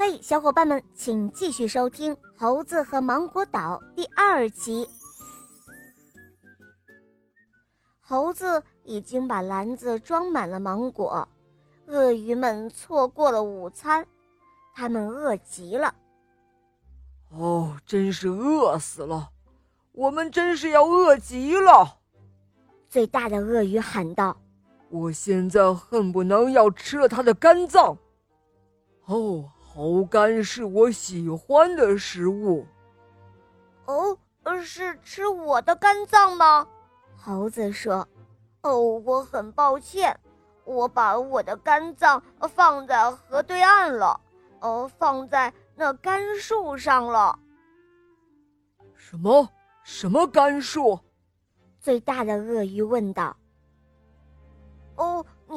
嘿，小伙伴们，请继续收听《猴子和芒果岛》第二集。猴子已经把篮子装满了芒果，鳄鱼们错过了午餐，他们饿极了。哦，真是饿死了！我们真是要饿极了！最大的鳄鱼喊道：“我现在恨不能要吃了它的肝脏。”哦。猴干是我喜欢的食物。哦，是吃我的肝脏吗？猴子说：“哦，我很抱歉，我把我的肝脏放在河对岸了，哦，放在那甘树上了。”什么？什么甘树？最大的鳄鱼问道。“哦，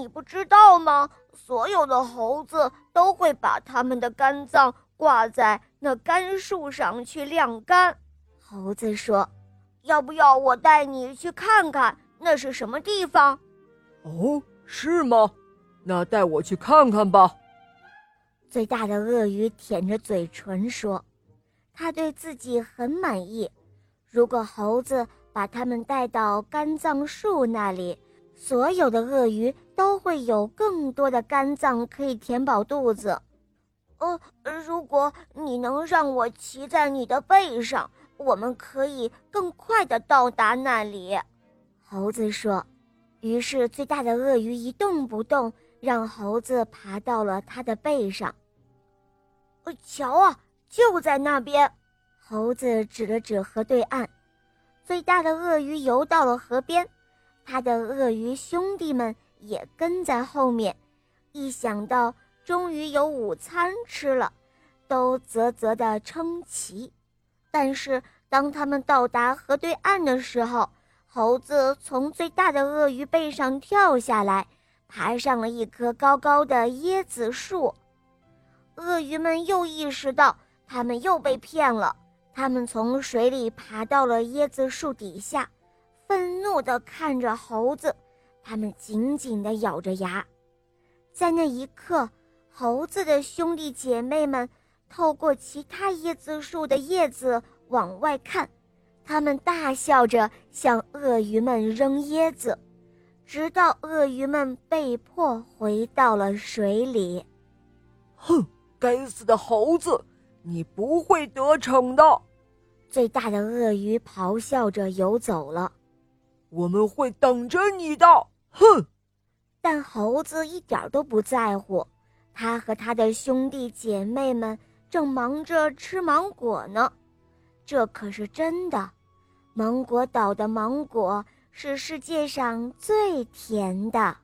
你不知道吗？”所有的猴子都会把它们的肝脏挂在那干树上去晾干。猴子说：“要不要我带你去看看那是什么地方？”“哦，是吗？那带我去看看吧。”最大的鳄鱼舔着嘴唇说：“他对自己很满意。如果猴子把它们带到肝脏树那里。”所有的鳄鱼都会有更多的肝脏可以填饱肚子。哦，如果你能让我骑在你的背上，我们可以更快的到达那里。”猴子说。于是，最大的鳄鱼一动不动，让猴子爬到了它的背上。瞧啊，就在那边！猴子指了指河对岸。最大的鳄鱼游到了河边。他的鳄鱼兄弟们也跟在后面，一想到终于有午餐吃了，都啧啧地称奇。但是当他们到达河对岸的时候，猴子从最大的鳄鱼背上跳下来，爬上了一棵高高的椰子树。鳄鱼们又意识到他们又被骗了，他们从水里爬到了椰子树底下。愤怒地看着猴子，他们紧紧地咬着牙。在那一刻，猴子的兄弟姐妹们透过其他椰子树的叶子往外看，他们大笑着向鳄鱼们扔椰子，直到鳄鱼们被迫回到了水里。哼，该死的猴子，你不会得逞的！最大的鳄鱼咆哮着游走了。我们会等着你的，哼！但猴子一点都不在乎，他和他的兄弟姐妹们正忙着吃芒果呢。这可是真的，芒果岛的芒果是世界上最甜的。